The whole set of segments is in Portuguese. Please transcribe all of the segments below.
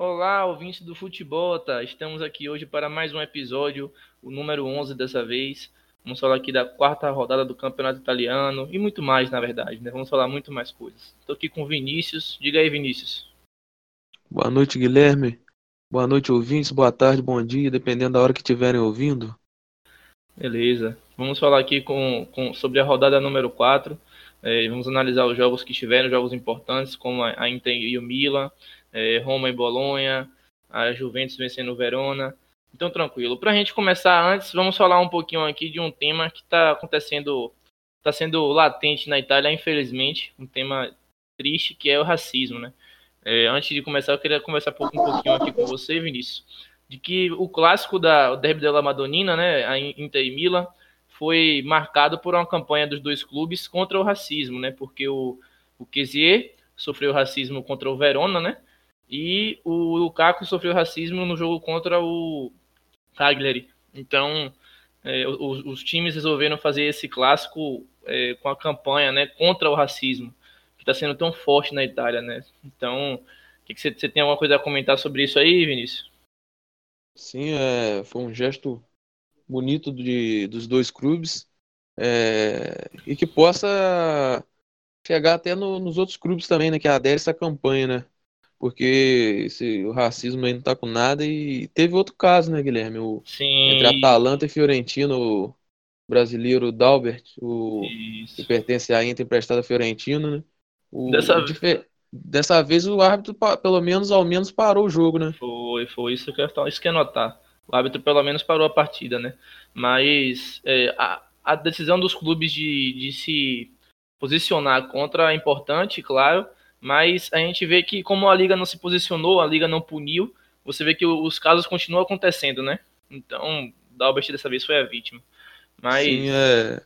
Olá, ouvintes do Futebol, tá? Estamos aqui hoje para mais um episódio, o número 11 dessa vez. Vamos falar aqui da quarta rodada do Campeonato Italiano e muito mais, na verdade, né? Vamos falar muito mais coisas. Estou aqui com o Vinícius. Diga aí, Vinícius. Boa noite, Guilherme. Boa noite, ouvintes. Boa tarde, bom dia, dependendo da hora que estiverem ouvindo. Beleza. Vamos falar aqui com, com sobre a rodada número 4. É, vamos analisar os jogos que tiveram, jogos importantes, como a Inter e o Milan, é, Roma e Bolonha, a Juventus vencendo o Verona. Então, tranquilo. Para a gente começar antes, vamos falar um pouquinho aqui de um tema que está acontecendo, está sendo latente na Itália, infelizmente, um tema triste que é o racismo, né? É, antes de começar, eu queria conversar um pouquinho aqui com você, Vinícius, de que o clássico da o Derby della Madonnina, né, a Inter e Milan, foi marcado por uma campanha dos dois clubes contra o racismo, né? Porque o, o Kezier sofreu racismo contra o Verona, né? E o Lukaku sofreu racismo no jogo contra o Cagliari. Então, é, os, os, times resolveram fazer esse clássico é, com a campanha né, contra o racismo, que está sendo tão forte na Itália. Né? Então, que que você, você tem alguma coisa a comentar sobre isso aí, Vinícius? Sim, é, foi um gesto bonito de, dos dois clubes é, e que possa chegar até no, nos outros clubes também, né, que aderem essa campanha, né? Porque esse, o racismo aí não tá com nada. E teve outro caso, né, Guilherme? O, Sim. Entre Atalanta e Fiorentino, o brasileiro Dalbert, o, que pertence à Inter emprestado a Fiorentino, né? O, Dessa... Difer... Dessa vez o árbitro, pelo menos, ao menos, parou o jogo, né? Foi, foi isso que eu ia isso que eu notar. O árbitro, pelo menos, parou a partida, né? Mas é, a, a decisão dos clubes de, de se posicionar contra é importante, claro, mas a gente vê que como a liga não se posicionou, a liga não puniu, você vê que os casos continuam acontecendo, né? Então, Dalbert dessa vez foi a vítima. Mas Sim, é...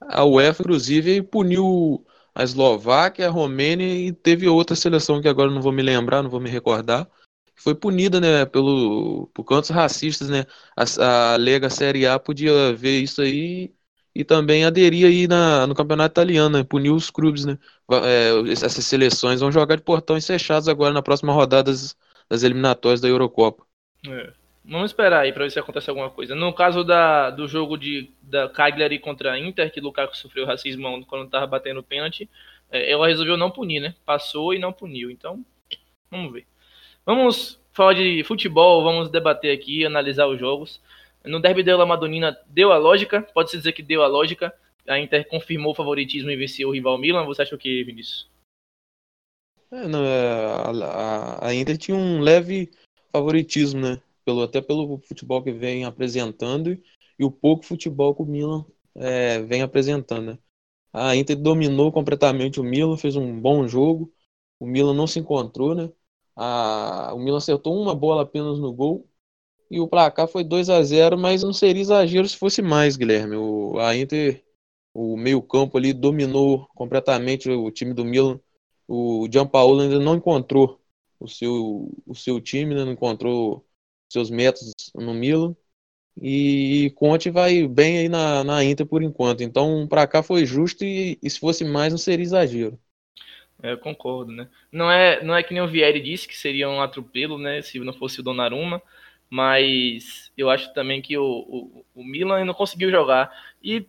a UEFA inclusive puniu a Eslováquia, a Romênia e teve outra seleção que agora não vou me lembrar, não vou me recordar, foi punida, né, pelo por cantos racistas, né? A, a Lega Série A podia ver isso aí e também aderir aí na, no campeonato italiano, né? punir os clubes, né? É, essas seleções vão jogar de portões fechados agora na próxima rodada das, das eliminatórias da Eurocopa. É. Vamos esperar aí para ver se acontece alguma coisa. No caso da, do jogo de, da Cagliari contra a Inter, que o Lukaku sofreu racismo quando estava batendo pênalti, é, ela resolveu não punir, né? Passou e não puniu. Então, vamos ver. Vamos falar de futebol, vamos debater aqui, analisar os jogos. No derby dela, Madonina deu a lógica, pode-se dizer que deu a lógica. A Inter confirmou o favoritismo e venceu o rival Milan. Você acha o que, Vinícius? É, não, é, a, a, Inter tinha um leve favoritismo, né? Pelo, até pelo futebol que vem apresentando e o pouco futebol que o Milan é, vem apresentando, né? A Inter dominou completamente o Milan, fez um bom jogo. O Milan não se encontrou, né? A, o Milan acertou uma bola apenas no gol e o placar foi 2 a 0 mas não seria exagero se fosse mais, Guilherme. O, a Inter, o meio-campo ali dominou completamente o time do Milan. O Gianpaolo ainda não encontrou o seu, o seu time, né? não encontrou seus métodos no Milan. E Conte vai bem aí na, na Inter por enquanto. Então, para cá foi justo e, e, se fosse mais, não seria exagero. É, eu concordo, né? Não é, não é que nem o Vieri disse que seria um atropelo, né? Se não fosse o Donnarumma mas eu acho também que o, o, o Milan não conseguiu jogar. E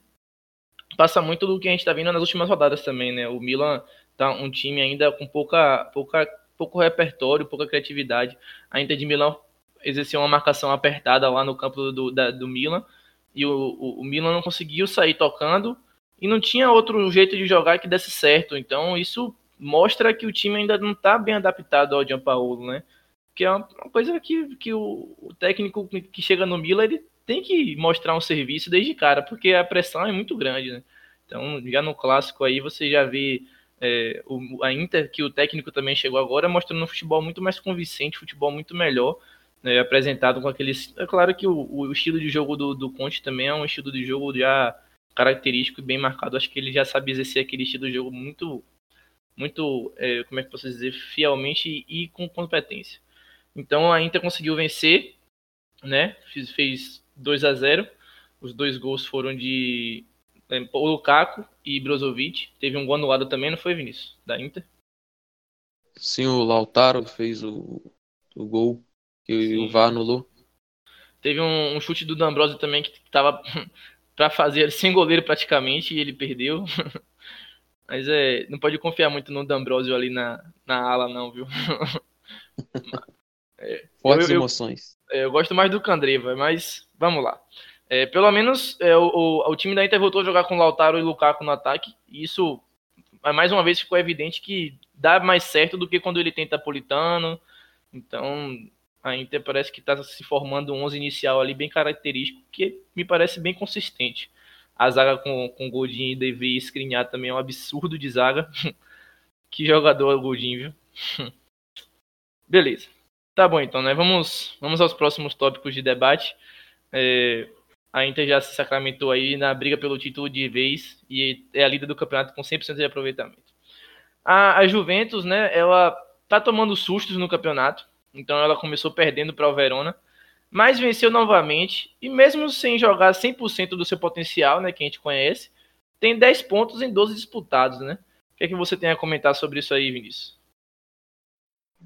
passa muito do que a gente está vendo nas últimas rodadas também, né? O Milan tá um time ainda com pouca, pouca, pouco repertório, pouca criatividade. A Inter de Milão exerceu uma marcação apertada lá no campo do, da, do Milan e o, o, o, Milan não conseguiu sair tocando e não tinha outro jeito de jogar que desse certo. Então isso mostra que o time ainda não está bem adaptado ao Gianpaolo, né? Que é uma coisa que, que o, o técnico que chega no Milan ele tem que mostrar um serviço desde cara, porque a pressão é muito grande, né? Então, já no clássico aí você já vê é, o, a Inter, que o técnico também chegou agora, mostrando um futebol muito mais convincente, futebol muito melhor, né, apresentado com aqueles. É claro que o, o, estilo de jogo do, do Conte também é um estilo de jogo já característico e bem marcado. Acho que ele já sabe exercer aquele estilo de jogo muito, muito, é, como é que posso dizer, fielmente e com competência. Então a Inter conseguiu vencer, né? Fez, fez 2 a 0 Os dois gols foram de é, o Lukaku e Brozovic. Teve um gol anulado também, não foi, Vinícius? Da Inter. Sim, o Lautaro fez o, o gol que Sim. o VAR anulou. Teve um, um chute do D'Ambrosio também que tava para fazer sem goleiro praticamente e ele perdeu. Mas é, não pode confiar muito no D'Ambrosio ali na, na ala não, viu? é, Fortes eu, emoções. Eu, eu, gosto mais do Candreva, mas vamos lá. É, pelo menos é, o, o, time da Inter voltou a jogar com Lautaro e Lukaku no ataque, e isso mais uma vez ficou evidente que dá mais certo do que quando ele tenta Politano. Então, a Inter parece que está se formando um 11 inicial ali bem característico, que me parece bem consistente. A zaga com, com Godinho e Devi e Skriniar também é um absurdo de zaga. que jogador o Godinho, viu? Beleza. Tá bom então, né? Vamos, vamos aos próximos tópicos de debate. É, a Inter já se sacramentou aí na briga pelo título de vez e é a líder do campeonato com 100% de aproveitamento. A, a Juventus, né, ela tá tomando sustos no campeonato, então ela começou perdendo para o Verona, mas venceu novamente e mesmo sem jogar 100% do seu potencial, né, que a gente conhece, tem 10 pontos em 12 disputados, né? O que é que você tem a comentar sobre isso aí, Vinícius?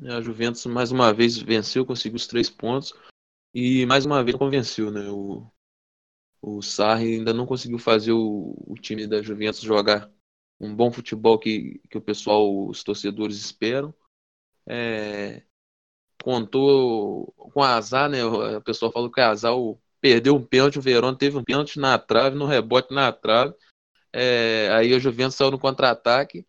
A Juventus mais uma vez venceu, conseguiu os três pontos e mais uma vez convenceu, né? O, o Sarri ainda não conseguiu fazer o, o time da Juventus jogar um bom futebol que, que o pessoal, os torcedores esperam. É, contou com azar, né? O pessoal falou que azar o, perdeu um pênalti, o Verón teve um pênalti na trave, no rebote na trave. É, aí a Juventus saiu no contra-ataque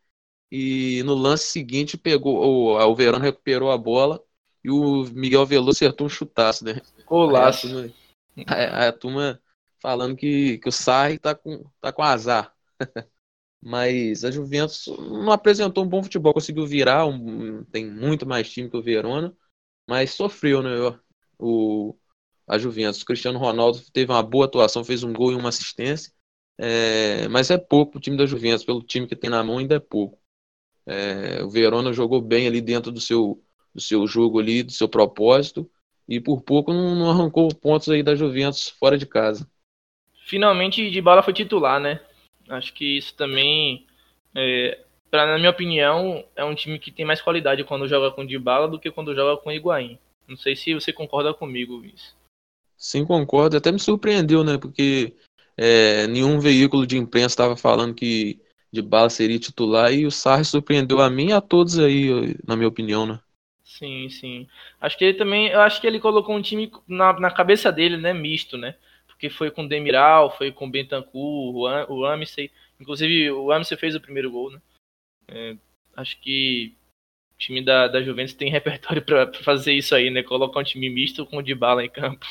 e no lance seguinte pegou o, o Verón recuperou a bola e o Miguel Veloso acertou um chutaço, né? Golaço. A, a, a, turma falando que, que o Sarri tá com, tá com azar. Mas a Juventus não apresentou um bom futebol, conseguiu virar, um, tem muito mais time que o Verona, mas sofreu, né? O, a Juventus. O Cristiano Ronaldo teve uma boa atuação, fez um gol e uma assistência, é, mas é pouco o time da Juventus, pelo time que tem na mão ainda é pouco. É, o Verona jogou bem ali dentro do seu, do seu jogo ali, do seu propósito, e por pouco não, não arrancou pontos aí da Juventus fora de casa. Finalmente, de bala foi titular, né? Acho que isso também, é, pra, na minha opinião, é um time que tem mais qualidade quando joga com Dybala do que quando joga com Higuaín. Não sei se você concorda comigo, isso. Sim, concordo. Até me surpreendeu, né? Porque é, nenhum veículo de imprensa estava falando que Dybala seria titular e o Sarri surpreendeu a mim e a todos aí, na minha opinião, né? Sim, sim. Acho que ele também, eu acho que ele colocou um time na, na cabeça dele, né, misto, né? que foi com Demiral, foi com Bentancur, o Amsey. Inclusive, o Amsey fez o primeiro gol, né? É, acho que o time da, da Juventus tem repertório para fazer isso aí, né? Colocar um time misto com o de bala em campo.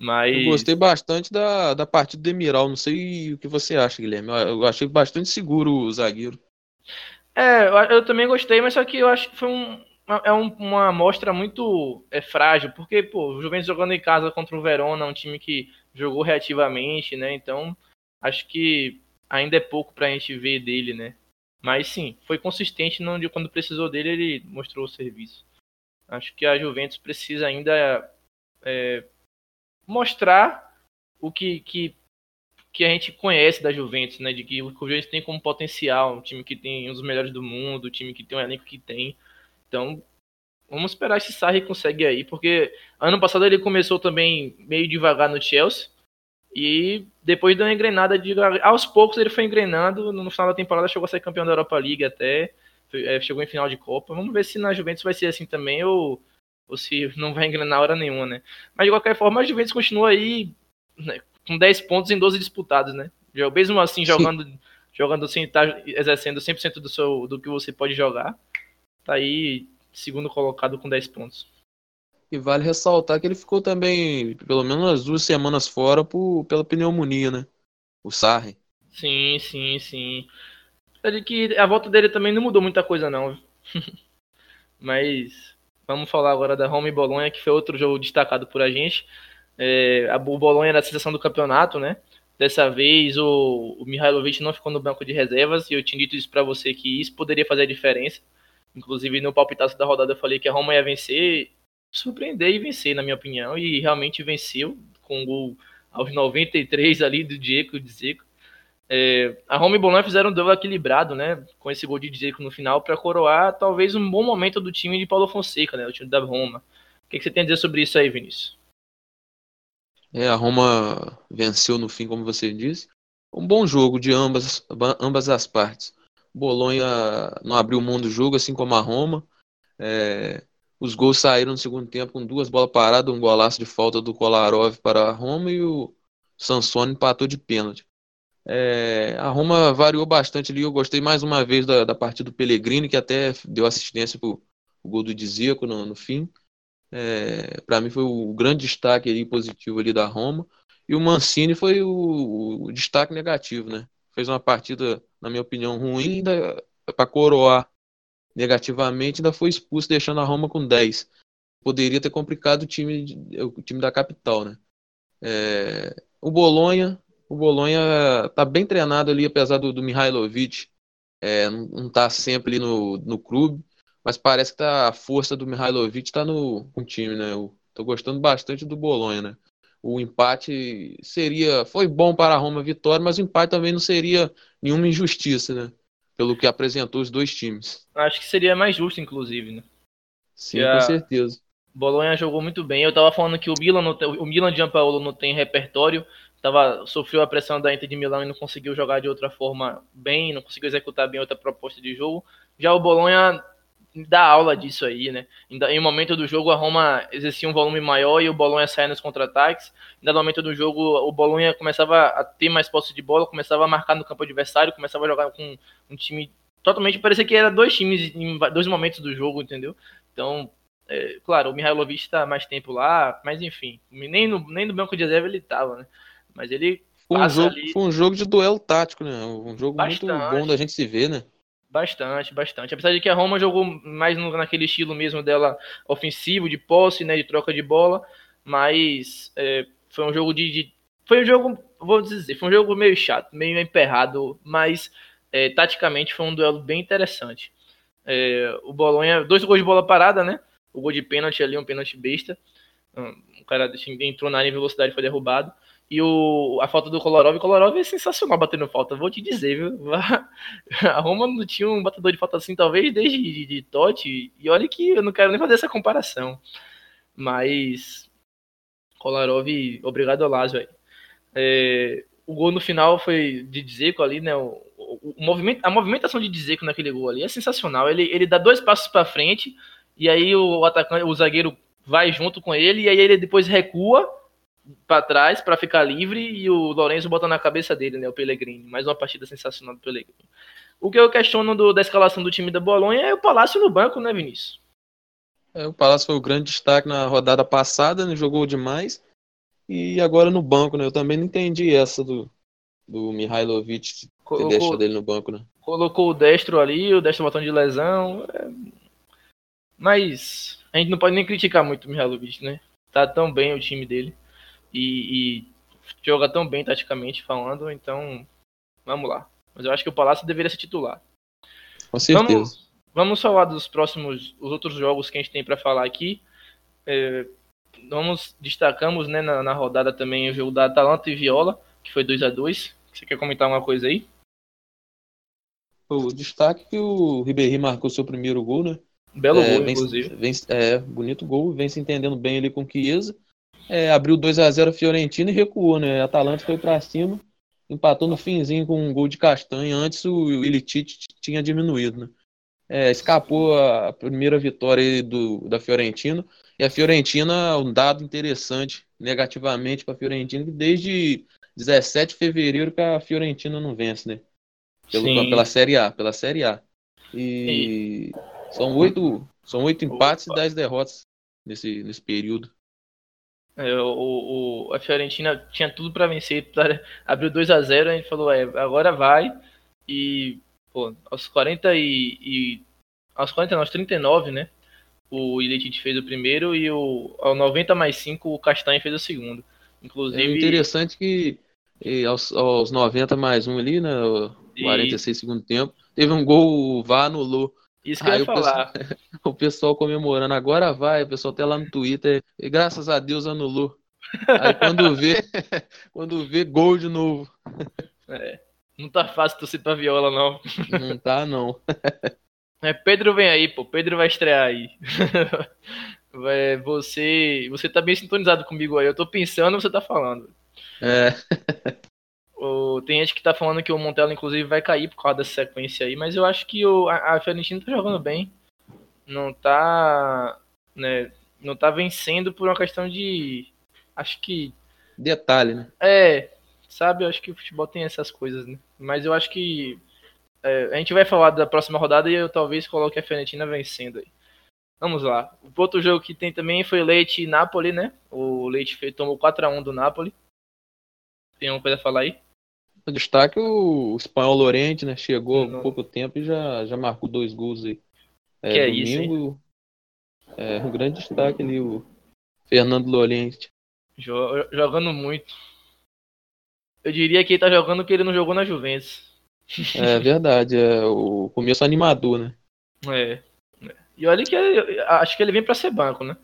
Mas... Eu gostei bastante da, da partida do Demiral. Não sei o que você acha, Guilherme. Eu achei bastante seguro o zagueiro. É, eu também gostei, mas só que eu acho que foi um, é um, uma amostra muito é, frágil, porque, pô, o Juventus jogando em casa contra o Verona, um time que jogou reativamente, né? Então, acho que ainda é pouco para a gente ver dele, né? Mas sim, foi consistente onde quando precisou dele, ele mostrou o serviço. Acho que a Juventus precisa ainda é, mostrar o que, que, que a gente conhece da Juventus, né? De que o Juventus tem como potencial, um time que tem um dos melhores do mundo, um time que tem um elenco que tem. Então, Vamos esperar se Sarri consegue aí, porque ano passado ele começou também meio devagar no Chelsea e depois deu uma engrenada de aos poucos ele foi engrenando, no final da temporada chegou a ser campeão da Europa League até, é, chegou em final de Copa. Vamos ver se na Juventus vai ser assim também ou, ou se não vai engrenar hora nenhuma, né? Mas de qualquer forma a Juventus continua aí né, com 10 pontos em 12 disputados, né? Mesmo assim jogando Sim. jogando sem estar tá exercendo 100% do seu do que você pode jogar. Tá aí segundo colocado com 10 pontos. E vale ressaltar que ele ficou também, pelo menos umas duas semanas fora por, pela pneumonia, né? O Sarri. Sim, sim, sim. É que a volta dele também não mudou muita coisa, não. Mas vamos falar agora da Roma e Bolonha, que foi outro jogo destacado por a gente. É, a, o Bolonha era a sensação do campeonato, né? Dessa vez o, o Mihailovic não ficou no banco de reservas, e eu tinha dito isso para você que isso poderia fazer a diferença. Inclusive, no palpitaço da rodada eu falei que a Roma ia vencer, surpreender e vencer, na minha opinião, e realmente venceu com o gol aos 93 ali do Diego de Zico. É, a Roma e Bolonha fizeram um duelo equilibrado, né, com esse gol de Diego no final, para coroar talvez um bom momento do time de Paulo Fonseca, né, o time da Roma. que, que você tem a dizer sobre isso aí, Vinícius? É, a Roma venceu no fim, como você disse. Um bom jogo de ambas, ambas as partes. Bolonha não abriu mão do jogo, assim como a Roma. É, os gols saíram no segundo tempo com duas bolas paradas, um golaço de falta do Kolarov para a Roma e o Sansone empatou de pênalti. É, a Roma variou bastante ali. Eu gostei mais uma vez da, da partida do Pellegrini, que até deu assistência para o gol do Dzeko no, no fim. É, para mim foi o grande destaque ali, positivo ali da Roma. E o Mancini foi o, o destaque negativo, né? Fez uma partida, na minha opinião, ruim, para coroar negativamente, ainda foi expulso, deixando a Roma com 10. Poderia ter complicado o time, o time da capital, né? É, o Bolonha, o Bolonha tá bem treinado ali, apesar do, do Mihailovic é, não tá sempre ali no, no clube mas parece que tá, a força do Mihailovic está no, no, time, né? Eu tô gostando bastante do Bolonha, né? O empate seria. Foi bom para a Roma a vitória, mas o empate também não seria nenhuma injustiça, né? Pelo que apresentou os dois times. Acho que seria mais justo, inclusive, né? Sim, com certeza. Bolonha jogou muito bem. Eu tava falando que o Milan, tem, o Milan de Gianpaolo não tem repertório. Tava, sofreu a pressão da Inter de Milão e não conseguiu jogar de outra forma bem, não conseguiu executar bem outra proposta de jogo. Já o Bolonha dá aula disso aí, né? Em um momento do jogo, a Roma exercia um volume maior e o Bolonha saia nos contra-ataques. Em dado momento do jogo, o Bolonha começava a ter mais posse de bola, começava a marcar no campo adversário, começava a jogar com um time totalmente. Parecia que era dois times em dois momentos do jogo, entendeu? Então, é, claro, o Mihailovic está mais tempo lá, mas enfim, nem no, nem no banco de reserva ele estava, né? Mas ele. Foi um, jogo, ali... foi um jogo de duelo tático, né? Um jogo Bastante. muito bom da gente se ver, né? Bastante, bastante. Apesar de que a Roma jogou mais no, naquele estilo mesmo dela ofensivo, de posse, né, de troca de bola, mas é, foi um jogo de, de, Foi um jogo, vou dizer, foi um jogo meio chato, meio emperrado, mas é, taticamente foi um duelo bem interessante. É, o Bolonha, dois gols de bola parada, né? O gol de pênalti ali, um pênalti besta. O cara entrou na área em velocidade e foi derrubado. E o, a falta do Kolarov, o Kolarov é sensacional batendo falta, vou te dizer, viu? A Roma não tinha um batedor de falta assim, talvez desde de, de Totti, e olha que eu não quero nem fazer essa comparação. Mas Kolarov, obrigado ao Lázaro aí. É, o gol no final foi de Dzeko ali, né? O, o, o, movimento, a movimentação de Dzeko naquele gol ali é sensacional. Ele, ele dá dois passos para frente e aí o atacante, o zagueiro vai junto com ele e aí ele depois recua para trás para ficar livre e o Lourenço bota na cabeça dele, né, o Pellegrini. Mais uma partida sensacional do Pellegrini. O que eu questiono do, da escalação do time da Bolonha é o Palácio no banco, né, Vinícius? É, o Palácio foi o grande destaque na rodada passada, né, jogou demais. E agora no banco, né? Eu também não entendi essa do, do Mihailovic ter deixado dele no banco, né? Colocou o destro ali, o destro botão de lesão. É... Mas a gente não pode nem criticar muito o Mihailovic, né? Tá tão bem o time dele e, e joga tão bem taticamente falando, então vamos lá. Mas eu acho que o Palácio deveria ser titular. Com certeza. Vamos, vamos falar dos próximos, os outros jogos que a gente tem para falar aqui. É, vamos destacamos, né, na, na, rodada também o jogo da Atalanta e Viola, que foi 2 a 2 Você quer comentar uma coisa aí? O destaque que o Ribéry marcou seu primeiro gol, né? Belo é, gol, vem, inclusive. Vem, é, bonito gol, vem se entendendo bem ali com o Chiesa é, abriu 2 a 0 a Fiorentina e recuou, né? A Atalanta foi para cima, empatou no finzinho com um gol de castanha. Antes o Ilicic tinha diminuído, né? É, escapou a primeira vitória do, da Fiorentina. E a Fiorentina, um dado interessante negativamente para a Fiorentina, que desde 17 de fevereiro que a Fiorentina não vence, né? Pelo, pela Série A, pela Série A. E, e... são oito, são oito empates Opa. e dez derrotas nesse, nesse período. É, o, o, a Fiorentina tinha tudo para vencer, abriu 2 a 0 a gente falou, é, agora vai. E, pô, aos 40 e, e aos 40 não, aos 39, né? O Ilicic fez o primeiro e o, ao 90 mais 5 o Castanha fez o segundo. Inclusive. É interessante que aos, aos 90 mais um ali, né? 46 e... segundo tempo, teve um gol, o VAR anulou. Isso que Aí eu ia falar. Pessoal, o pessoal comemorando, agora vai, o pessoal até lá no Twitter, e graças a Deus anulou. Aí quando vê, quando vê, gol de novo. É, não tá fácil torcer pra viola, não. Não tá, não. É, Pedro vem aí, pô. Pedro vai estrear aí. É, você, você tá bem sintonizado comigo aí. Eu tô pensando, você tá falando. É. O, tem gente que tá falando que o Montella, inclusive, vai cair por causa dessa sequência aí, mas eu acho que o, a, a Fiorentina tá jogando bem. Não tá. Né, não tá vencendo por uma questão de. Acho que. Detalhe, né? É, sabe? Eu acho que o futebol tem essas coisas, né? Mas eu acho que. É, a gente vai falar da próxima rodada e eu talvez coloque a Fiorentina vencendo aí. Vamos lá. O outro jogo que tem também foi Leite e Napoli, né? O Leite tomou 4x1 do Napoli. Tem uma coisa a falar aí? O destaque o, o espanhol Lorente, né? Chegou há pouco tempo e já, já marcou dois gols aí. É, que é domingo, isso, é um grande destaque ali, o Fernando Lorente. Jogando muito. Eu diria que ele tá jogando que ele não jogou na Juventus. É verdade, é o começo animador, né? É. E olha que acho que ele vem para ser banco, né?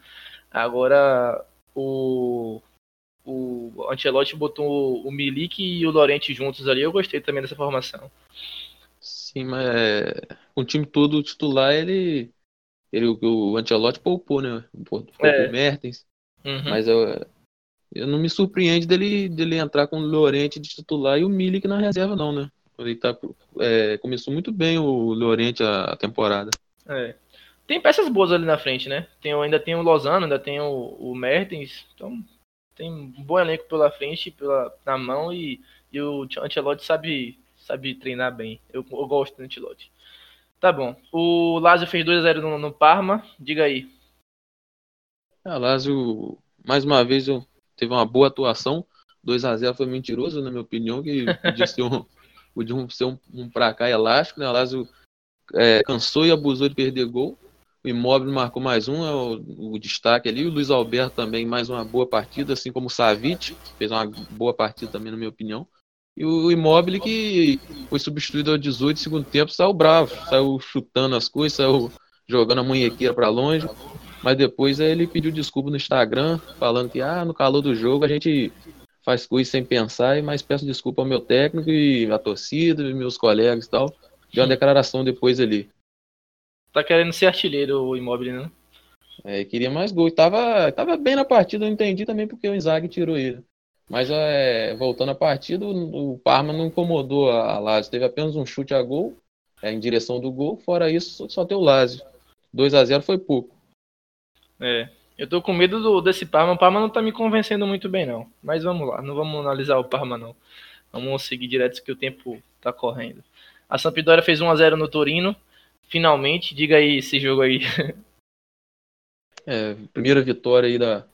Agora o o Ancelotti botou o Milik e o Lorente juntos ali. Eu gostei também dessa formação. Sim, mas com o time todo titular, ele, ele o Ancelotti poupou, né? Poupou é. o Mertens. Uhum. Mas eu, eu não me surpreende dele, dele entrar com o Lorente de titular e o Milik na reserva, não, né? Ele tá, é, começou muito bem o Lorente a, a temporada. É. Tem peças boas ali na frente, né? Tem, ainda tem o Lozano, ainda tem o, o Mertens. Então, tem um bom elenco pela frente, pela, na mão, e, e o Ancelotti sabe, sabe treinar bem. Eu, eu gosto do Ancelotti. Tá bom. O Lazio fez 2x0 no, no, Parma. Diga aí. É, o Lazio, mais uma vez, teve uma boa atuação. 2x0 foi mentiroso, na minha opinião, que podia ser um, podia ser um, um pra cá elástico, né? Lazio é, cansou e abusou de perder gol. O Imóvel marcou mais um, é o, o, destaque ali. O Luiz Alberto também, mais uma boa partida, assim como o Savic, fez uma boa partida também, na minha opinião. E o Imóvel que foi substituído ao 18 segundo tempo, saiu bravo, saiu chutando as coisas, saiu jogando a munhequeira para longe. Mas depois ele pediu desculpa no Instagram, falando que ah, no calor do jogo a gente faz coisas sem pensar, mas peço desculpa ao meu técnico e à torcida, e meus colegas e tal. Deu uma declaração depois ali. Tá querendo ser artilheiro o Immobile, né? É, queria mais gol. Tava, tava bem na partida, eu entendi também porque o Inzaghi tirou ele. Mas é, voltando à partida, o, Parma não incomodou a, Lazio. Teve apenas um chute a gol, é, em direção do gol. Fora isso, só tem o Lazio. 2 a 0 foi pouco. É, eu tô com medo do, desse Parma. O Parma não tá me convencendo muito bem, não. Mas vamos lá, não vamos analisar o Parma, não. Vamos seguir direto que o tempo tá correndo. A Sampdoria fez 1 a 0 no Torino. Finalmente, diga aí esse jogo aí. É, primeira vitória aí da,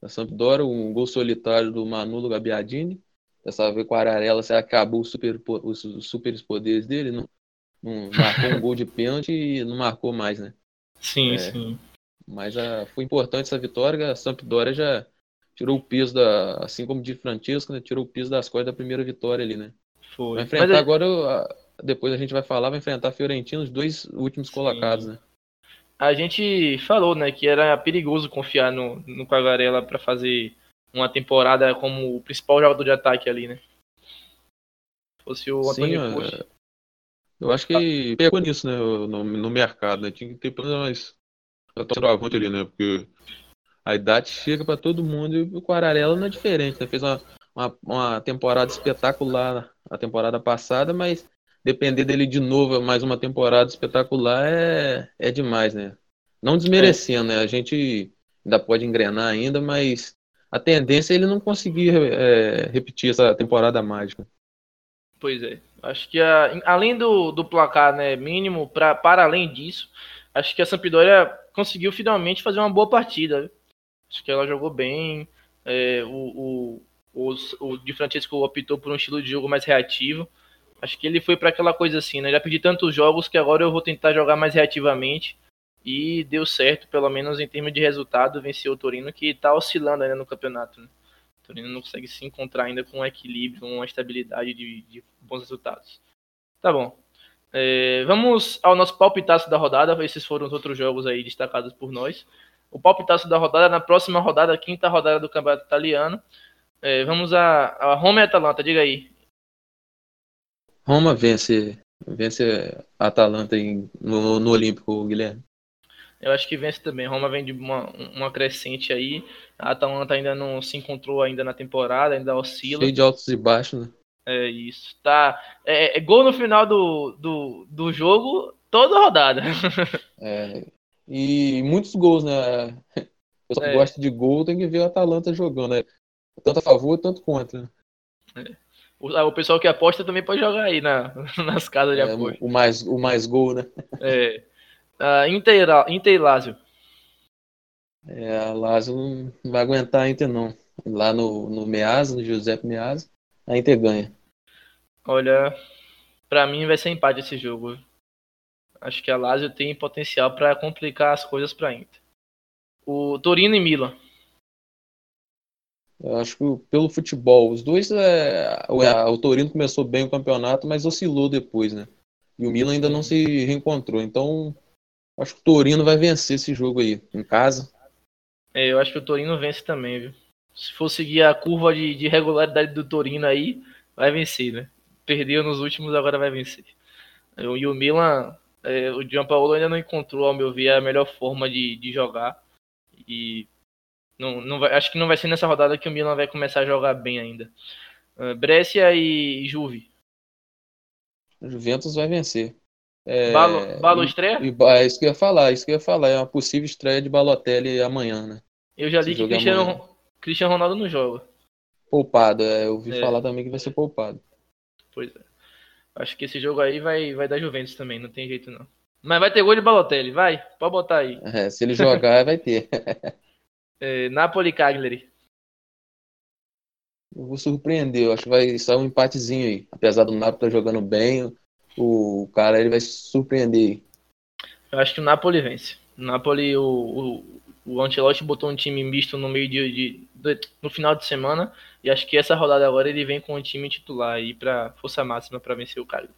da Sampdoria, um gol solitário do Manolo Gabiadini. Dessa vez com a Ararela, você acabou os, super, os, os super poderes dele, não, não marcou um gol de pênalti e não marcou mais, né? Sim, é, sim. Mas a, ah, foi importante essa vitória, a Sampdoria já tirou o peso da, assim como de Francisco, né, tirou o peso das costas da primeira vitória ali, né? Foi. Vai enfrentar Mas, agora depois a gente vai falar, vai enfrentar a Fiorentina, os dois últimos Sim. colocados, né? A gente falou, né, que era perigoso confiar no, no Quagarela para fazer uma temporada como o principal jogador de ataque ali, né? Fosse o Antônio Sim, é... Eu acho que pegou nisso, né, no, no mercado, né? Tinha que ter pelo menos centroavante ali, né? Porque a idade chega para todo mundo e o Quararela não é diferente, né? Fez uma, uma, uma temporada espetacular a temporada passada, mas depender dele de novo mais uma temporada espetacular é, é demais, né? Não desmerecendo, é. né? A gente ainda pode engrenar ainda, mas a tendência é ele não conseguir é, repetir essa temporada mágica. Pois é. Acho que a, além do, do placar né, mínimo, pra, para além disso, acho que a Sampdoria conseguiu finalmente fazer uma boa partida. Acho que ela jogou bem. É, o, o, o, o Di Francesco optou por um estilo de jogo mais reativo. Acho que ele foi para aquela coisa assim, né? Já pedi tantos jogos que agora eu vou tentar jogar mais reativamente. E deu certo, pelo menos em termos de resultado, venceu o Torino, que está oscilando ainda no campeonato. Né? O Torino não consegue se encontrar ainda com um equilíbrio, uma estabilidade de, de bons resultados. Tá bom. É, vamos ao nosso palpitaço da rodada. Esses foram os outros jogos aí destacados por nós. O palpitaço da rodada na próxima rodada, quinta rodada do Campeonato Italiano. É, vamos a, a Roma e Atalanta. Diga aí. Roma vence, vence a Atalanta em, no, no Olímpico, Guilherme. Eu acho que vence também. Roma vem de uma, uma crescente aí. A Atalanta ainda não se encontrou ainda na temporada, ainda oscila. Cheio de altos e baixos, né? É isso. Tá. É, é gol no final do, do, do jogo, toda rodada. É, e muitos gols, né? Pessoal que É. gosta de gol tem que ver o Atalanta jogando, né? Tanto a favor, tanto contra. né? O, o pessoal que aposta também pode jogar aí na, nas casas de É, apoio. o, mais, o mais gol, né? É. Ah, Inter, Inter e Lazio. É, a Lazio não vai aguentar a Inter, não. Lá no, no Meazza, no Giuseppe Meazza, a Inter ganha. Olha, pra mim vai ser empate esse jogo. Acho que a Lazio tem potencial pra complicar as coisas pra Inter. O Torino e Milan. Eu acho que pelo futebol, os dois, é, o, a- o Torino começou bem o campeonato, mas oscilou depois, né? E o Milan ainda não se reencontrou. Então, acho que o Torino vai vencer esse jogo aí, em casa. É, eu acho que o Torino vence também, viu? Se for seguir a curva de, de regularidade do Torino aí, vai vencer, né? Perdeu nos últimos, agora vai vencer. E o Milan, é, o Gianpaolo ainda não encontrou, ao meu ver, a melhor forma de, de jogar. E não, não vai, acho que não vai ser nessa rodada que o Milan vai começar a jogar bem ainda. Ah, Brescia e Juve. Juventus vai vencer. É, Balo, Balo e- estreia? e ba- é isso que eu ia falar, isso que eu ia falar. É uma possível estreia de Balotelli amanhã, né? Eu já li que é Cristiano, amanhã. Cristiano Ronaldo não joga. Poupado, é, eu ouvi É. falar também que vai ser poupado. Pois é. Acho que esse jogo aí vai, vai dar Juventus também, não tem jeito não. Mas vai ter gol de Balotelli, vai, pode botar aí. É, se ele jogar, vai ter. É, Napoli Cagliari. Eu vou surpreender, eu acho que vai sair um empatezinho aí. Apesar do Napoli estar jogando bem, o cara ele vai surpreender. Eu acho que o Napoli vence. O Napoli, o, o, o Ancelotti botou um time misto no meio de, de- de- no final de semana e acho que essa rodada agora ele vem com o time titular aí para força máxima para vencer o Cagliari.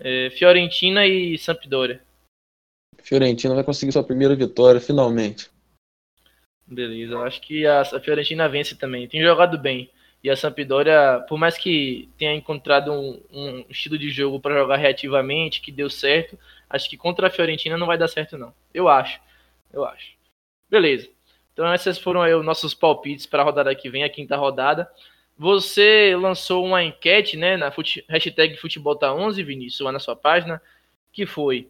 É, Fiorentina e Sampdoria. Fiorentina vai conseguir sua primeira vitória, finalmente. Beleza, eu acho que a, Fiorentina vence também. Tem jogado bem. E a Sampdoria, por mais que tenha encontrado um, um estilo de jogo para jogar reativamente, que deu certo, acho que contra a Fiorentina não vai dar certo, não. Eu acho. Eu acho. Beleza. Então, esses foram aí os nossos palpites para a rodada que vem, a quinta rodada. Você lançou uma enquete, né, na fute, hashtag FutebolTa11, Vinícius, lá na sua página, que foi: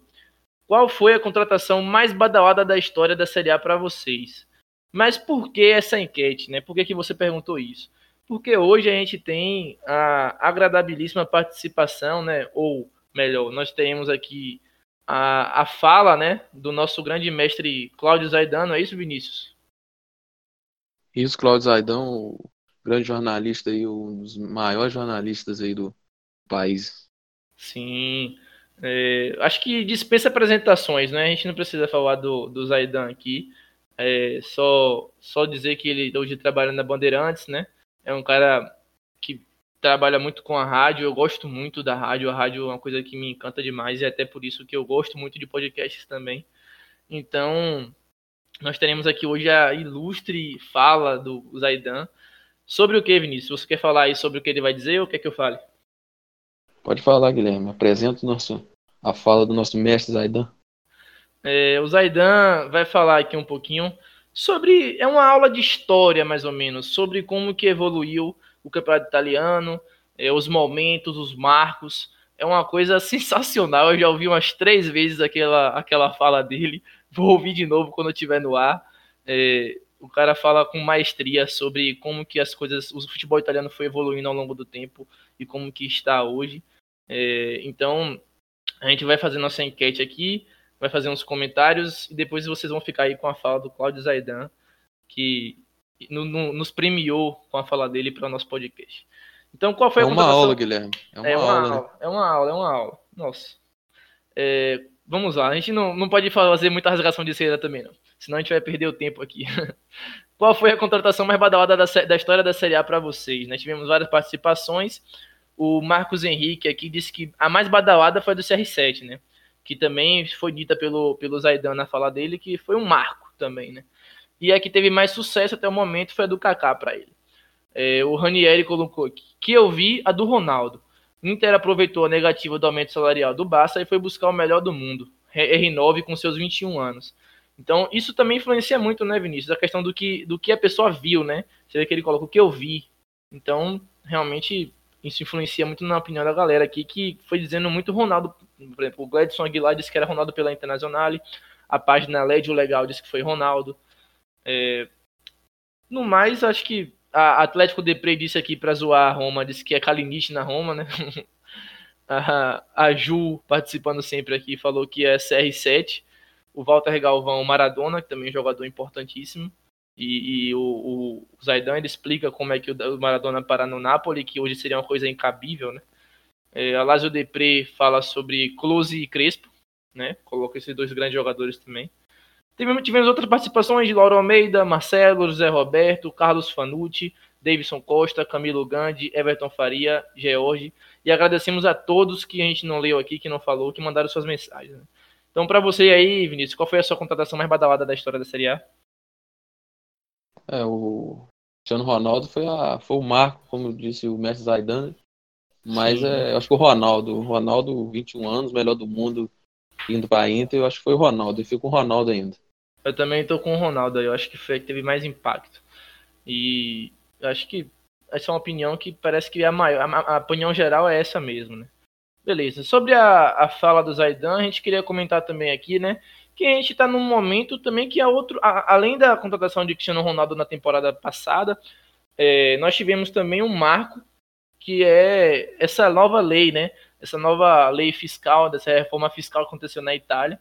Qual foi a contratação mais badalada da história da Série A para vocês? Mas por que essa enquete, né? Por que, que você perguntou isso? Porque hoje a gente tem a agradabilíssima participação, né? Ou melhor, nós temos aqui a, a fala, né? Do nosso grande mestre Cláudio Zaidano, é isso, Vinícius? Isso, Cláudio Zaidão, o grande jornalista aí, um dos maiores jornalistas aí do país. Sim. É, acho que dispensa apresentações, né? A gente não precisa falar do, do Zaidan aqui. É, só, só dizer que ele hoje trabalha na Bandeirantes, né? É um cara que trabalha muito com a rádio. Eu gosto muito da rádio. A rádio é uma coisa que me encanta demais e é até por isso que eu gosto muito de podcasts também. Então, nós teremos aqui hoje a ilustre fala do Zaidan. Sobre o que, Vinícius? Você quer falar aí sobre o que ele vai dizer ou quer que eu fale? Pode falar, Guilherme. Apresenta o nosso, a fala do nosso mestre Zaidan. É, o Zaidan vai falar aqui um pouquinho sobre. É uma aula de história, mais ou menos, sobre como que evoluiu o campeonato italiano, é, os momentos, os marcos. É uma coisa sensacional. Eu já ouvi umas três vezes aquela, aquela fala dele. Vou ouvir de novo quando eu estiver no ar. É, o cara fala com maestria sobre como que as coisas, o futebol italiano foi evoluindo ao longo do tempo e como que está hoje. É, então, a gente vai fazer nossa enquete aqui vai fazer uns comentários e depois vocês vão ficar aí com a fala do Cláudio Zaidan, que no, no, nos premiou com a fala dele para o nosso podcast. Então, qual foi é a uma contratação? aula, Guilherme. É uma, é uma aula, aula, né? é uma aula, é uma aula. Nossa. É, vamos lá, a gente não, não pode fazer muita rasgação de seda também, não. Senão a gente vai perder o tempo aqui. qual foi a contratação mais badalada da, da história da Série A para vocês? Nós tivemos várias participações. O Marcos Henrique aqui disse que a mais badalada foi a do CR7, né? Que também foi dita pelo, pelo Zaidan na fala dele, que foi um marco também, né? E a que teve mais sucesso até o momento foi a do Kaká para ele. É, o Ranieri colocou aqui, que eu vi a do Ronaldo. Inter aproveitou a negativa do aumento salarial do Barça e foi buscar o melhor do mundo, R9 com seus 21 anos. Então, isso também influencia muito, né, Vinícius? A questão do que, do que a pessoa viu, né? Você vê que ele coloca o que eu vi. Então, realmente, isso influencia muito na opinião da galera aqui, que foi dizendo muito Ronaldo. Por exemplo, o Gladson Aguilar disse que era Ronaldo pela Internacional. A página LED o Legal disse que foi Ronaldo. É... No mais, acho que a Atlético Depre disse aqui para zoar a Roma, disse que é Kalinic na Roma, né? a, a Ju, participando sempre aqui, falou que é CR7. O Walter Galvão, Maradona, que também é um jogador importantíssimo. E, e o, o, Zaidan ele explica como é que o Maradona para no Napoli, que hoje seria uma coisa incabível, né? É, a Lazio Depre fala sobre Close e Crespo, né? Coloca esses dois grandes jogadores também. Tivemos, tivemos outras participações de Lauro Almeida, Marcelo, José Roberto, Carlos Fanucci, Davidson Costa, Camilo Gandhi, Everton Faria, George. E agradecemos a todos que a gente não leu aqui, que não falou, que mandaram suas mensagens. Né? Então, para você aí, Vinícius, qual foi a sua contratação mais badalada da história da Série A? É, o Cristiano Ronaldo foi, a, foi o marco, como disse o Messi Zaidan. Mas é, acho que o Ronaldo, o Ronaldo, 21 anos, melhor do mundo, indo para a Inter, eu acho que foi o Ronaldo. Eu fico com o Ronaldo ainda. Eu também tô com o Ronaldo, eu acho que foi que teve mais impacto. E eu acho que essa é uma opinião que parece que é a maior. A, a opinião geral é essa mesmo, né? Beleza. Sobre a, a fala do Zaidan, a gente queria comentar também aqui, né? Que a gente está num momento também que a outro, a, além da contratação de Cristiano Ronaldo na temporada passada, é, nós tivemos também um marco que é essa nova lei, né? Essa nova lei fiscal, dessa reforma fiscal que aconteceu na Itália.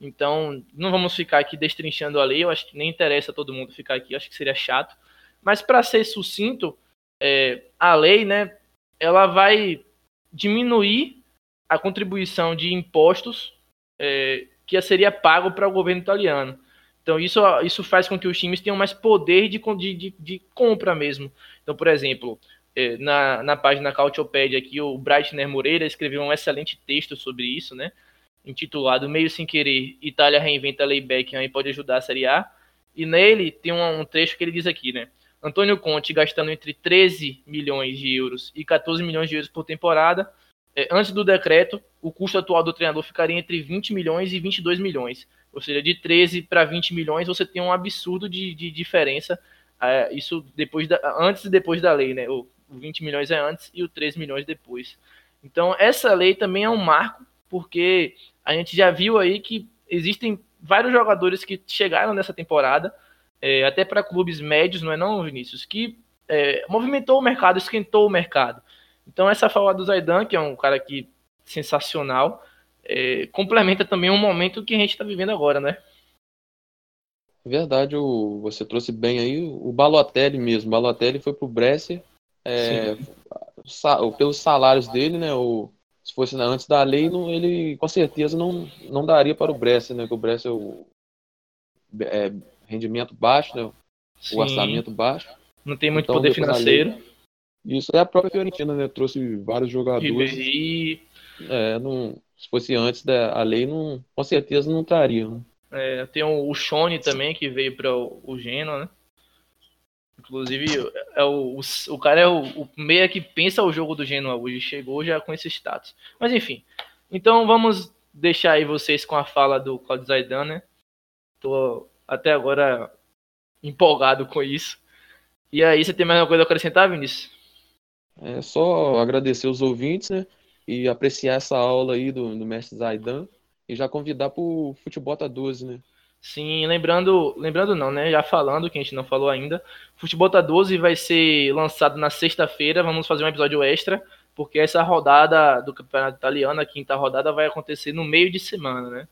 Então, não vamos ficar aqui destrinchando a lei, eu acho que nem interessa todo mundo ficar aqui, eu acho que seria chato. Mas para ser sucinto, é, a lei, né, ela vai diminuir a contribuição de impostos é, que seria pago para o governo italiano. Então isso, isso faz com que os times tenham mais poder de, de, de compra mesmo. Então, por exemplo, é, na, na página Cautiopedia aqui, o Breitner Moreira escreveu um excelente texto sobre isso, né? Intitulado Meio Sem Querer, Itália reinventa a lei Beckham e pode ajudar a Série A. E nele tem um, um trecho que ele diz aqui, né? Antônio Conte gastando entre 13 milhões de euros e 14 milhões de euros por temporada. É, antes do decreto, o custo atual do treinador ficaria entre 20 milhões e 22 milhões. Ou seja, de 13 para 20 milhões você tem um absurdo de, de diferença. É, isso depois da, antes e depois da lei, né? O 20 milhões é antes e o 13 milhões depois. Então, essa lei também é um marco, porque a gente já viu aí que existem vários jogadores que chegaram nessa temporada é, até para clubes médios, não é não, Vinícius, que é, movimentou o mercado, esquentou o mercado. Então essa fala do Zaidan, que é um cara que sensacional, é, complementa também um momento que a gente está vivendo agora, né? Verdade, o, você trouxe bem aí o Balotelli mesmo. O Balotelli foi pro Brescia é, pelos salários dele, né? O, se fosse antes da lei, não, ele com certeza não, não daria para o Brescia, né? Que o Brescia é, rendimento baixo, né? O orçamento baixo. Não tem muito então, poder financeiro. Lei, isso é a própria Fiorentina, né? Trouxe vários jogadores. Ribéry. É, não, se fosse antes da lei, não, com certeza não estaria. Né? É, tem o, o Shone também, que veio para o, o Genoa, né? Inclusive, é o, o, o cara é o, o, meia que pensa o jogo do Genoa hoje. Chegou já com esse status. Mas enfim. Então vamos deixar aí vocês com a fala do Claudio Zaidan, né? Tô até agora empolgado com isso. E aí, você tem mais alguma coisa a acrescentar, Vinícius? É só agradecer os ouvintes, né? E apreciar essa aula aí do, do mestre Zaidan e já convidar para o Futebolta 12, né? Sim, lembrando, lembrando não, né? Já falando, que a gente não falou ainda, Futebolta 12 vai ser lançado na sexta-feira, vamos fazer um episódio extra, porque essa rodada do Campeonato Italiano, a quinta rodada, vai acontecer no meio de semana, né?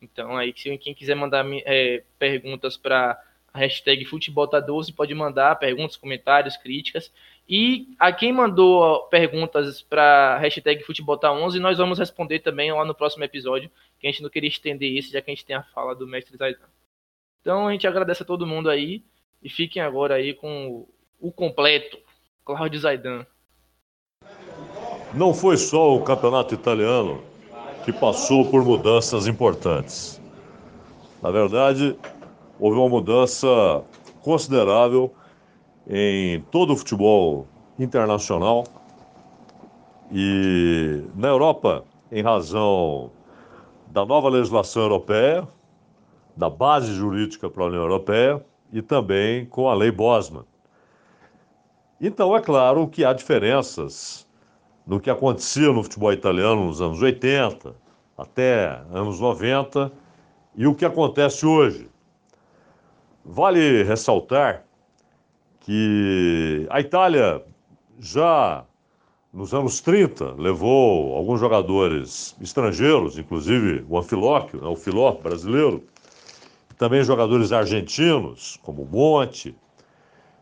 Então, aí, quem quiser mandar é, perguntas para a hashtag Futebolta12, pode mandar perguntas, comentários, críticas. E a quem mandou perguntas para hashtag Futebolta11, nós vamos responder também lá no próximo episódio, que a gente não queria estender isso, já que a gente tem a fala do mestre Zaidan. Então, a gente agradece a todo mundo aí e fiquem agora aí com o completo, Claudio Zaidan. Não foi só o campeonato italiano que passou por mudanças importantes. Na verdade, houve uma mudança considerável em todo o futebol internacional e na Europa, em razão da nova legislação europeia, da base jurídica para a União Europeia e também com a Lei Bosman. Então, é claro que há diferenças no que acontecia no futebol italiano nos anos 80 até anos 90 e o que acontece hoje. Vale ressaltar que a Itália já nos anos 30 levou alguns jogadores estrangeiros, inclusive o Anfilóquio, né, o Filó brasileiro, também jogadores argentinos, como Monte,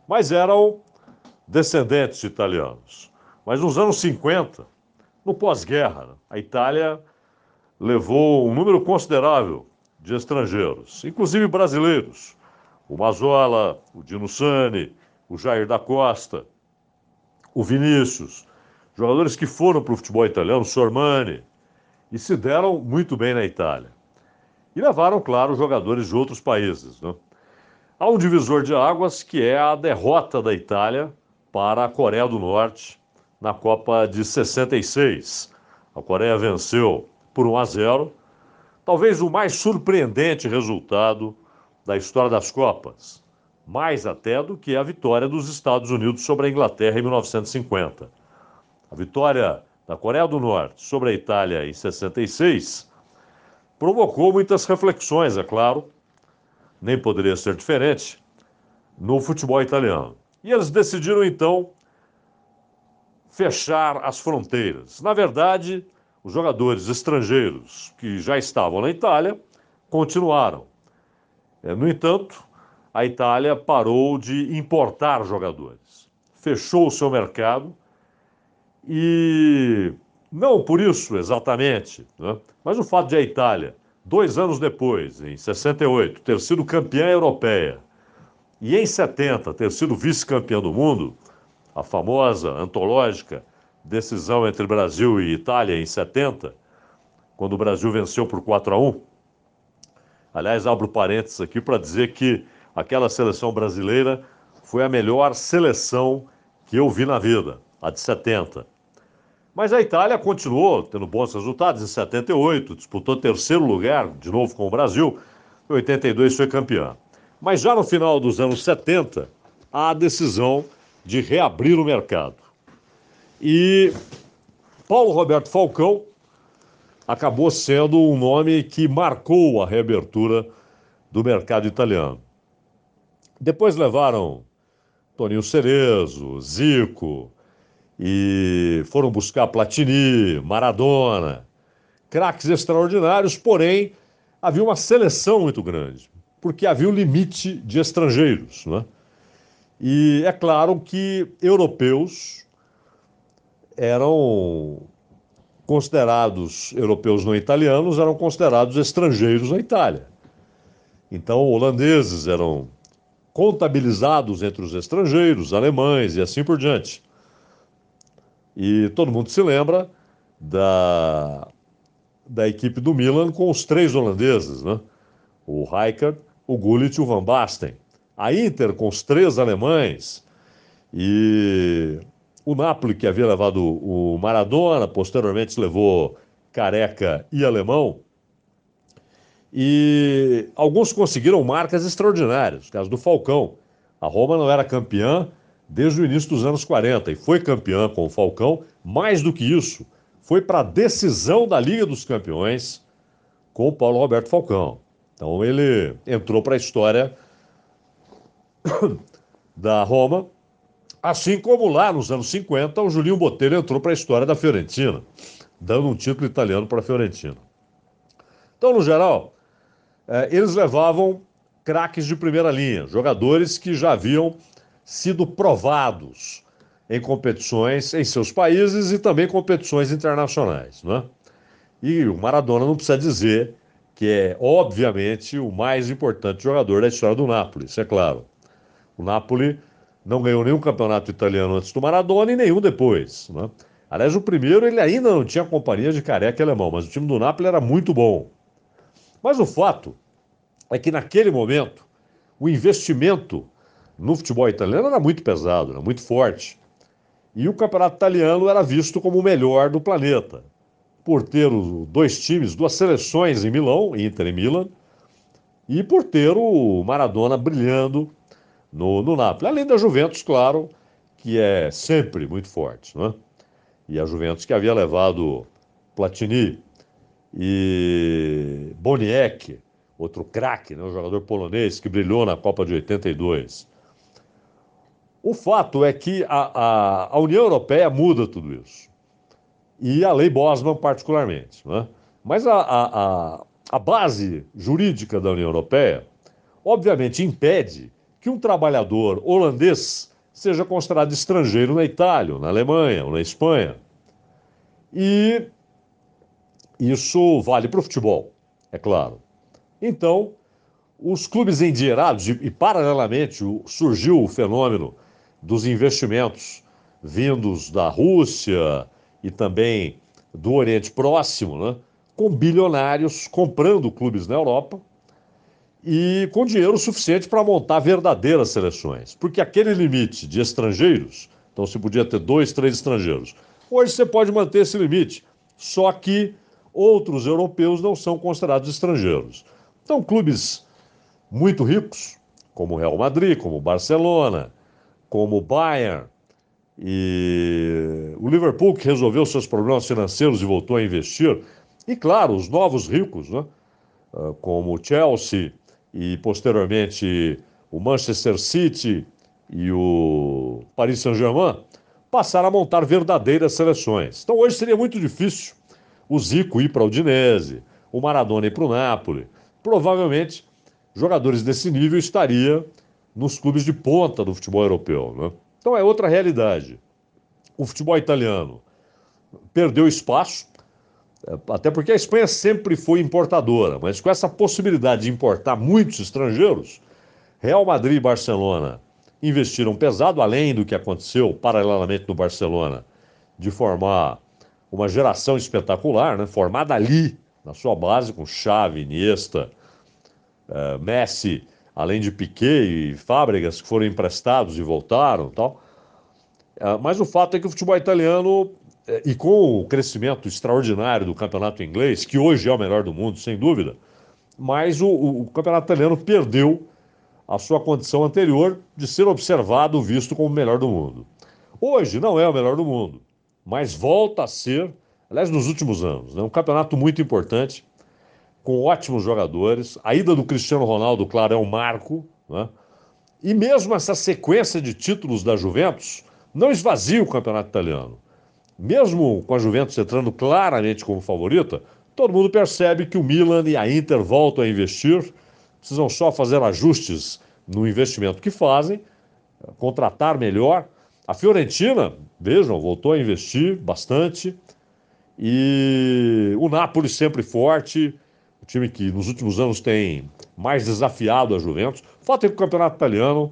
mas eram descendentes de italianos. Mas nos anos 50, no pós-guerra, a Itália levou um número considerável de estrangeiros, inclusive brasileiros. O Mazola, o Dino Sani, o Jair da Costa, o Vinícius, jogadores que foram para o futebol italiano, Sormani, e se deram muito bem na Itália. E levaram, claro, jogadores de outros países. Né? Há um divisor de águas que é a derrota da Itália para a Coreia do Norte na Copa de 66. A Coreia venceu por 1 a 0, talvez o mais surpreendente resultado da história das Copas, mais até do que a vitória dos Estados Unidos sobre a Inglaterra em 1950. A vitória da Coreia do Norte sobre a Itália em 66 provocou muitas reflexões, é claro, nem poderia ser diferente, no futebol italiano. E eles decidiram então fechar as fronteiras. Na verdade, os jogadores estrangeiros que já estavam na Itália continuaram. É, no entanto, a Itália parou de importar jogadores, fechou o seu mercado e não por isso exatamente, né? mas o fato de a Itália, dois anos depois, em 68, ter sido campeã europeia e em 70 ter sido vice-campeã do mundo, a famosa, antológica decisão entre Brasil e Itália em 70, quando o Brasil venceu por 4 a 1. Aliás, abro parênteses aqui para dizer que aquela seleção brasileira foi a melhor seleção que eu vi na vida, a de 70. Mas a Itália continuou tendo bons resultados em 78, disputou terceiro lugar, de novo com o Brasil, em 82 foi campeã. Mas já no final dos anos 70, há a decisão de reabrir o mercado. E Paulo Roberto Falcão acabou sendo um nome que marcou a reabertura do mercado italiano. Depois levaram Toninho Cerezo, Zico, e foram buscar Platini, Maradona, craques extraordinários, porém havia uma seleção muito grande, porque havia um limite de estrangeiros. Né? E é claro que europeus eram considerados europeus não italianos, eram considerados estrangeiros na Itália. Então, holandeses eram contabilizados entre os estrangeiros, alemães e assim por diante. E todo mundo se lembra da, da equipe do Milan com os três holandeses, né? O Rijkaard, o Gullit e o Van Basten. A Inter com os três alemães. E o Napoli, que havia levado o Maradona, posteriormente levou Careca e Alemão. E alguns conseguiram marcas extraordinárias, caso do Falcão. A Roma não era campeã desde o início dos anos 40 e foi campeã com o Falcão. Mais do que isso, foi para a decisão da Liga dos Campeões com o Paulo Roberto Falcão. Então ele entrou para a história da Roma Assim como lá nos anos 50, o Julinho Botelho entrou para a história da Fiorentina, dando um título italiano para a Fiorentina. Então, no geral, eles levavam craques de primeira linha, jogadores que já haviam sido provados em competições em seus países e também competições internacionais. Né? E o Maradona não precisa dizer que é, obviamente, o mais importante jogador da história do Napoli, isso é claro. O Napoli não ganhou nenhum campeonato italiano antes do Maradona e nenhum depois. Né? Aliás, o primeiro ele ainda não tinha companhia de careca alemão, mas o time do Napoli era muito bom. Mas o fato é que naquele momento o investimento no futebol italiano era muito pesado, era muito forte. E o campeonato italiano era visto como o melhor do planeta, por ter dois times, duas seleções em Milão, Inter e Milan, e por ter o Maradona brilhando no, no Napoli. Além da Juventus, claro, que é sempre muito forte, não é? E a Juventus que havia levado Platini e Boniek, outro craque, né, um jogador polonês que brilhou na Copa de 82. O fato é que a, a, a União Europeia muda tudo isso. E a lei Bosman, particularmente. Né? Mas a, a, a base jurídica da União Europeia, obviamente, impede que um trabalhador holandês seja considerado estrangeiro na Itália, na Alemanha ou na Espanha. E isso vale para o futebol, é claro. Então, os clubes endinheirados, e, paralelamente surgiu o fenômeno dos investimentos vindos da Rússia e também do Oriente Próximo, né? com bilionários comprando clubes na Europa e com dinheiro suficiente para montar verdadeiras seleções. Porque aquele limite de estrangeiros, então se podia ter dois, três estrangeiros, hoje você pode manter esse limite, só que outros europeus não são considerados estrangeiros. Então, clubes muito ricos, como o Real Madrid, como o Barcelona, como Bayern e o Liverpool, que resolveu seus problemas financeiros e voltou a investir, e claro, os novos ricos, né? Ah, como o Chelsea e posteriormente o Manchester City e o Paris Saint-Germain, passaram a montar verdadeiras seleções. Então hoje seria muito difícil o Zico ir para o Udinese, o Maradona ir para o Napoli. Provavelmente, jogadores desse nível estaria nos clubes de ponta do futebol europeu. Né? Então é outra realidade. O futebol italiano perdeu espaço, é, até porque a Espanha sempre foi importadora, mas com essa possibilidade de importar muitos estrangeiros, Real Madrid e Barcelona investiram pesado, além do que aconteceu paralelamente no Barcelona, de formar uma geração espetacular, né? formada ali, na sua base, com Xavi, Iniesta, uh, Messi, além de Piquet e Fábricas, que foram emprestados e voltaram tal. Uh, mas o fato é que o futebol italiano, uh, e com o crescimento extraordinário do campeonato inglês, que hoje é o melhor do mundo, sem dúvida, mas o, o campeonato italiano perdeu a sua condição anterior de ser observado, visto como o melhor do mundo. Hoje não é o melhor do mundo mas volta a ser, aliás, nos últimos anos, né, um campeonato muito importante, com ótimos jogadores. A ida do Cristiano Ronaldo, claro, é um marco. Né? E mesmo essa sequência de títulos da Juventus não esvazia o campeonato italiano. Mesmo com a Juventus entrando claramente como favorita, todo mundo percebe que o Milan e a Inter voltam a investir, precisam só fazer ajustes no investimento que fazem, contratar melhor a Fiorentina, vejam, voltou a investir bastante. E o Napoli sempre forte, o time que nos últimos anos tem mais desafiado a Juventus. É que o campeonato italiano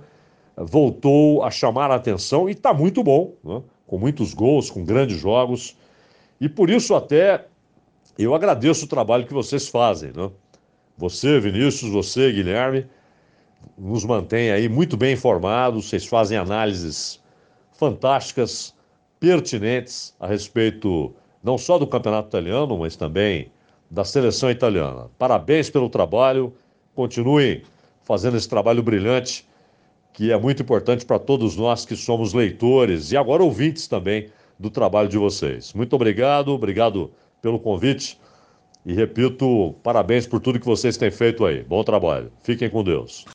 voltou a chamar a atenção e está muito bom, né? com muitos gols, com grandes jogos. E por isso até eu agradeço o trabalho que vocês fazem. Né? Você, Vinícius, você, Guilherme, nos mantém aí muito bem informados, vocês fazem análises fantásticas, pertinentes a respeito não só do campeonato italiano, mas também da seleção italiana. Parabéns pelo trabalho, continuem fazendo esse trabalho brilhante, que é muito importante para todos nós que somos leitores e agora ouvintes também do trabalho de vocês. Muito obrigado, obrigado pelo convite e repito, parabéns por tudo que vocês têm feito aí. Bom trabalho. Fiquem com Deus.